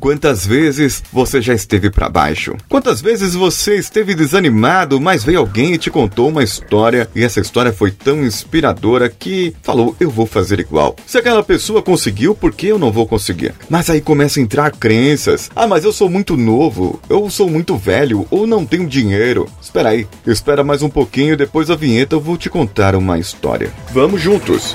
Quantas vezes você já esteve para baixo? Quantas vezes você esteve desanimado, mas veio alguém e te contou uma história e essa história foi tão inspiradora que falou: "Eu vou fazer igual". Se aquela pessoa conseguiu, por que eu não vou conseguir? Mas aí começa a entrar crenças. Ah, mas eu sou muito novo, eu sou muito velho ou não tenho dinheiro. Espera aí, espera mais um pouquinho, depois da vinheta eu vou te contar uma história. Vamos juntos.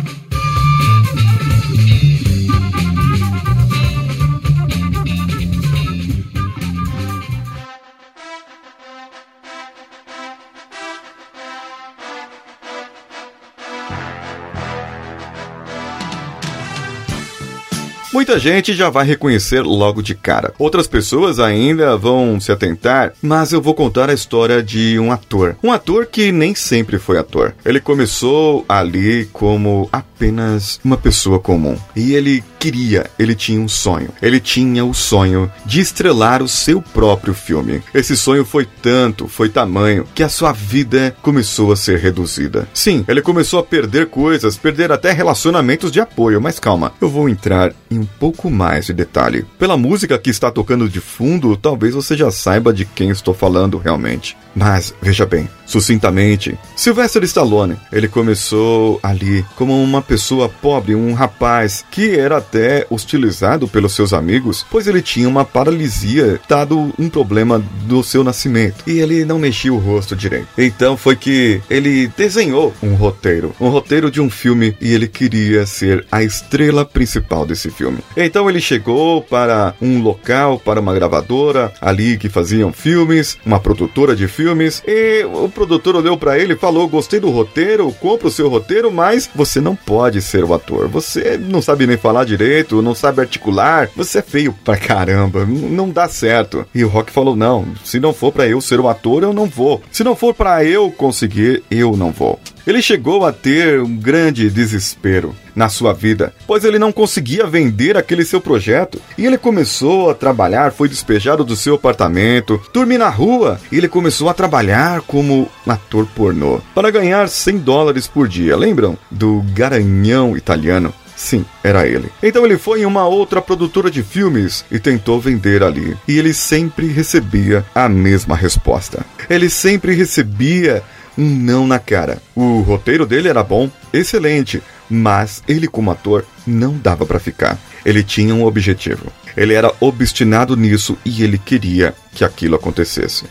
Muita gente já vai reconhecer logo de cara. Outras pessoas ainda vão se atentar, mas eu vou contar a história de um ator. Um ator que nem sempre foi ator. Ele começou ali como apenas uma pessoa comum. E ele queria, ele tinha um sonho. Ele tinha o sonho de estrelar o seu próprio filme. Esse sonho foi tanto, foi tamanho, que a sua vida começou a ser reduzida. Sim, ele começou a perder coisas, perder até relacionamentos de apoio, mas calma, eu vou entrar em um pouco mais de detalhe. Pela música que está tocando de fundo, talvez você já saiba de quem estou falando realmente. Mas veja bem, sucintamente, Sylvester Stallone, ele começou ali como uma pessoa pobre, um rapaz que era até hostilizado pelos seus amigos, pois ele tinha uma paralisia, dado um problema do seu nascimento, e ele não mexia o rosto direito. Então foi que ele desenhou um roteiro, um roteiro de um filme e ele queria ser a estrela principal desse filme. Então ele chegou para um local, para uma gravadora ali que faziam filmes, uma produtora de filmes, e o produtor olhou para ele e falou: "Gostei do roteiro, compro o seu roteiro, mas você não pode ser o ator. Você não sabe nem falar direito, não sabe articular, você é feio pra caramba, não dá certo". E o Rock falou: "Não, se não for para eu ser o ator, eu não vou. Se não for para eu conseguir, eu não vou". Ele chegou a ter um grande desespero na sua vida, pois ele não conseguia vender aquele seu projeto. E ele começou a trabalhar, foi despejado do seu apartamento, dormir na rua, e ele começou a trabalhar como ator pornô para ganhar 100 dólares por dia. Lembram do garanhão italiano? Sim, era ele. Então ele foi em uma outra produtora de filmes e tentou vender ali. E ele sempre recebia a mesma resposta. Ele sempre recebia um não na cara. O roteiro dele era bom, excelente, mas ele como ator não dava para ficar. Ele tinha um objetivo. Ele era obstinado nisso e ele queria que aquilo acontecesse.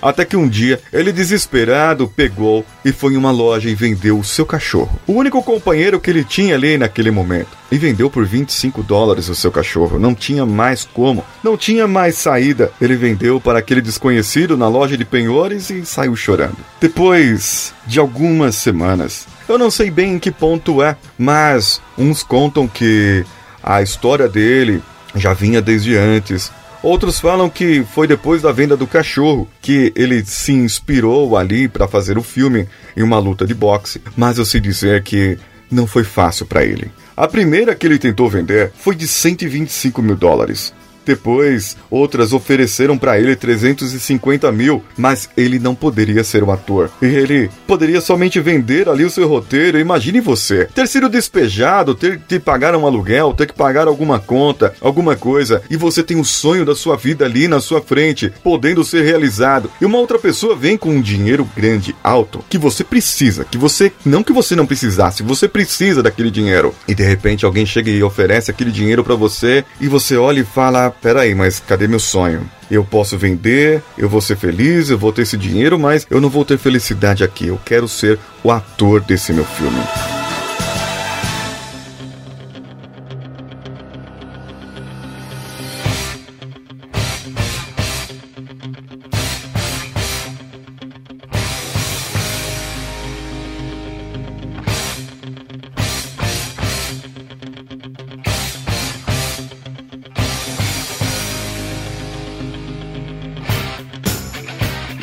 Até que um dia, ele desesperado pegou e foi em uma loja e vendeu o seu cachorro. O único companheiro que ele tinha ali naquele momento. E vendeu por 25 dólares o seu cachorro. Não tinha mais como. Não tinha mais saída. Ele vendeu para aquele desconhecido na loja de penhores e saiu chorando. Depois de algumas semanas, eu não sei bem em que ponto é, mas uns contam que a história dele já vinha desde antes. Outros falam que foi depois da venda do cachorro que ele se inspirou ali para fazer o filme em uma luta de boxe. Mas eu sei dizer que não foi fácil para ele. A primeira que ele tentou vender foi de 125 mil dólares. Depois, outras ofereceram para ele 350 mil, mas ele não poderia ser o ator. E ele poderia somente vender ali o seu roteiro. Imagine você ter sido despejado, ter que pagar um aluguel, ter que pagar alguma conta, alguma coisa, e você tem o sonho da sua vida ali na sua frente, podendo ser realizado. E uma outra pessoa vem com um dinheiro grande, alto, que você precisa, que você não que você não precisasse, você precisa daquele dinheiro. E de repente alguém chega e oferece aquele dinheiro para você e você olha e fala: peraí, mas cadê meu sonho? Eu posso vender, eu vou ser feliz, eu vou ter esse dinheiro, mas eu não vou ter felicidade aqui. Eu quero ser o ator desse meu filme.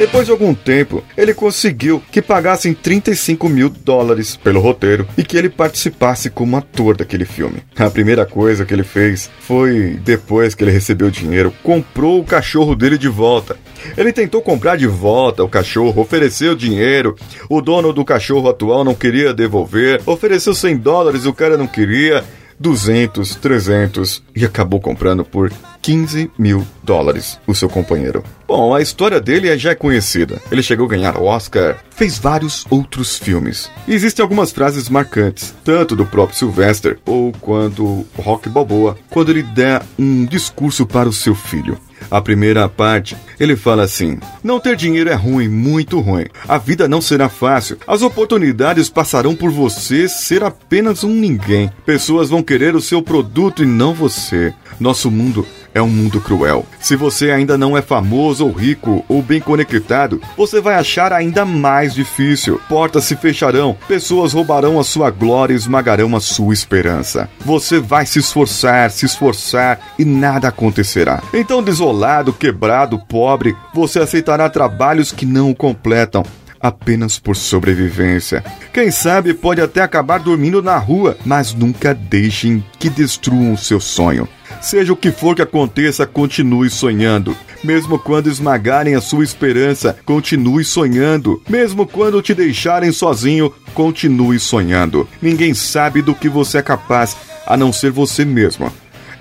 Depois de algum tempo, ele conseguiu que pagassem 35 mil dólares pelo roteiro e que ele participasse como ator daquele filme. A primeira coisa que ele fez foi, depois que ele recebeu o dinheiro, comprou o cachorro dele de volta. Ele tentou comprar de volta o cachorro, ofereceu dinheiro, o dono do cachorro atual não queria devolver, ofereceu 100 dólares, o cara não queria. 200, 300 e acabou comprando por 15 mil dólares o seu companheiro. Bom, a história dele já é conhecida. Ele chegou a ganhar Oscar, fez vários outros filmes. E existem algumas frases marcantes, tanto do próprio Sylvester ou quando Rock Balboa, quando ele dá um discurso para o seu filho. A primeira parte, ele fala assim: Não ter dinheiro é ruim, muito ruim. A vida não será fácil. As oportunidades passarão por você ser apenas um ninguém. Pessoas vão querer o seu produto e não você. Nosso mundo é um mundo cruel. Se você ainda não é famoso ou rico ou bem conectado, você vai achar ainda mais difícil. Portas se fecharão, pessoas roubarão a sua glória e esmagarão a sua esperança. Você vai se esforçar, se esforçar e nada acontecerá. Então, desolado, quebrado, pobre, você aceitará trabalhos que não o completam apenas por sobrevivência. Quem sabe pode até acabar dormindo na rua, mas nunca deixem que destruam o seu sonho. Seja o que for que aconteça, continue sonhando. Mesmo quando esmagarem a sua esperança, continue sonhando. Mesmo quando te deixarem sozinho, continue sonhando. Ninguém sabe do que você é capaz a não ser você mesmo.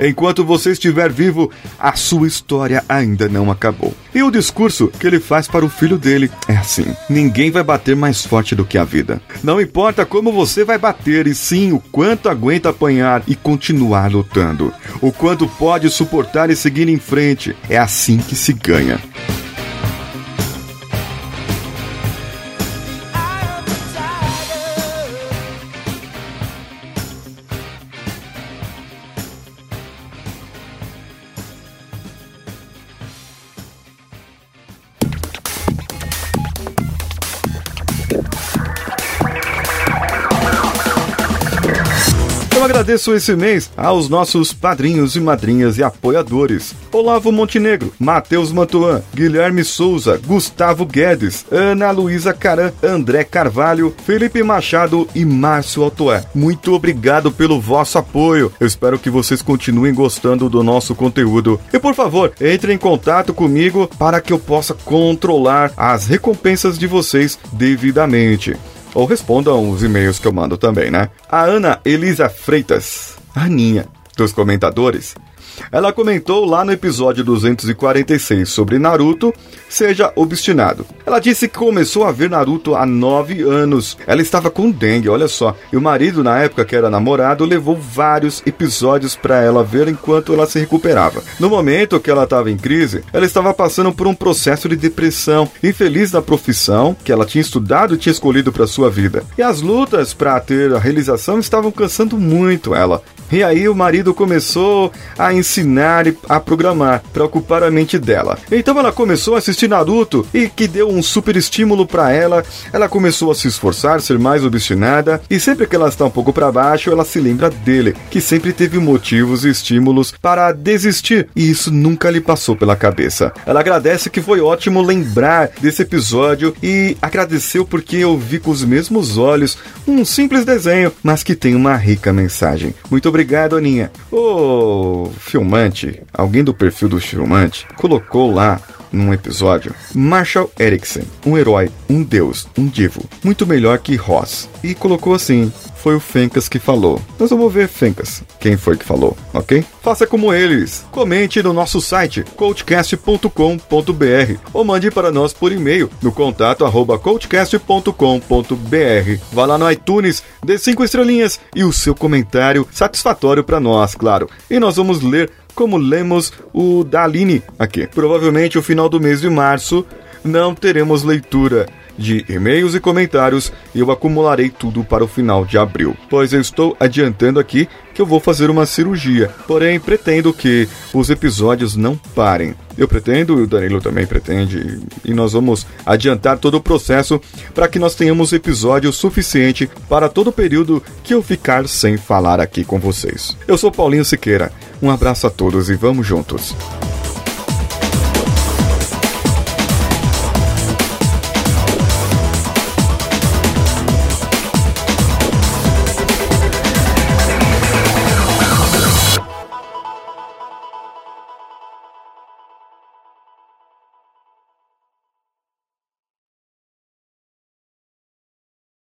Enquanto você estiver vivo, a sua história ainda não acabou. E o discurso que ele faz para o filho dele é assim: ninguém vai bater mais forte do que a vida. Não importa como você vai bater, e sim o quanto aguenta apanhar e continuar lutando. O quanto pode suportar e seguir em frente. É assim que se ganha. Agradeço esse mês aos nossos padrinhos e madrinhas e apoiadores: Olavo Montenegro, Matheus Mantuan, Guilherme Souza, Gustavo Guedes, Ana Luísa Caran, André Carvalho, Felipe Machado e Márcio Altoé. Muito obrigado pelo vosso apoio. Eu espero que vocês continuem gostando do nosso conteúdo. E por favor, entre em contato comigo para que eu possa controlar as recompensas de vocês devidamente ou respondam os e-mails que eu mando também, né? A Ana Elisa Freitas, Aninha, dos comentadores, ela comentou lá no episódio 246 sobre Naruto, seja obstinado. Ela disse que começou a ver Naruto há 9 anos. Ela estava com dengue, olha só. E o marido, na época que era namorado, levou vários episódios para ela ver enquanto ela se recuperava. No momento que ela estava em crise, ela estava passando por um processo de depressão, infeliz da profissão que ela tinha estudado e tinha escolhido para sua vida. E as lutas para ter a realização estavam cansando muito ela. E aí o marido começou a ensinar e a programar para ocupar a mente dela. Então ela começou a assistir Naruto e que deu um super estímulo para ela. Ela começou a se esforçar, ser mais obstinada e sempre que ela está um pouco para baixo, ela se lembra dele, que sempre teve motivos e estímulos para desistir e isso nunca lhe passou pela cabeça. Ela agradece que foi ótimo lembrar desse episódio e agradeceu porque eu vi com os mesmos olhos um simples desenho, mas que tem uma rica mensagem. Muito obrigado Obrigado, Aninha. O filmante, alguém do perfil do filmante, colocou lá num episódio Marshall Erickson, um herói, um deus, um divo, muito melhor que Ross. E colocou assim: foi o Fencas que falou. Nós vamos ver, Fencas, quem foi que falou, ok? Faça como eles. Comente no nosso site coachcast.com.br ou mande para nós por e-mail no contato arroba coachcast.com.br. Vá lá no iTunes, dê cinco estrelinhas e o seu comentário satisfatório para nós, claro. E nós vamos ler como lemos o da Aline aqui. Provavelmente o final do mês de março não teremos leitura de e-mails e comentários e eu acumularei tudo para o final de abril, pois eu estou adiantando aqui que eu vou fazer uma cirurgia, porém pretendo que os episódios não parem. Eu pretendo, e o Danilo também pretende, e nós vamos adiantar todo o processo para que nós tenhamos episódio suficiente para todo o período que eu ficar sem falar aqui com vocês. Eu sou Paulinho Siqueira, um abraço a todos e vamos juntos.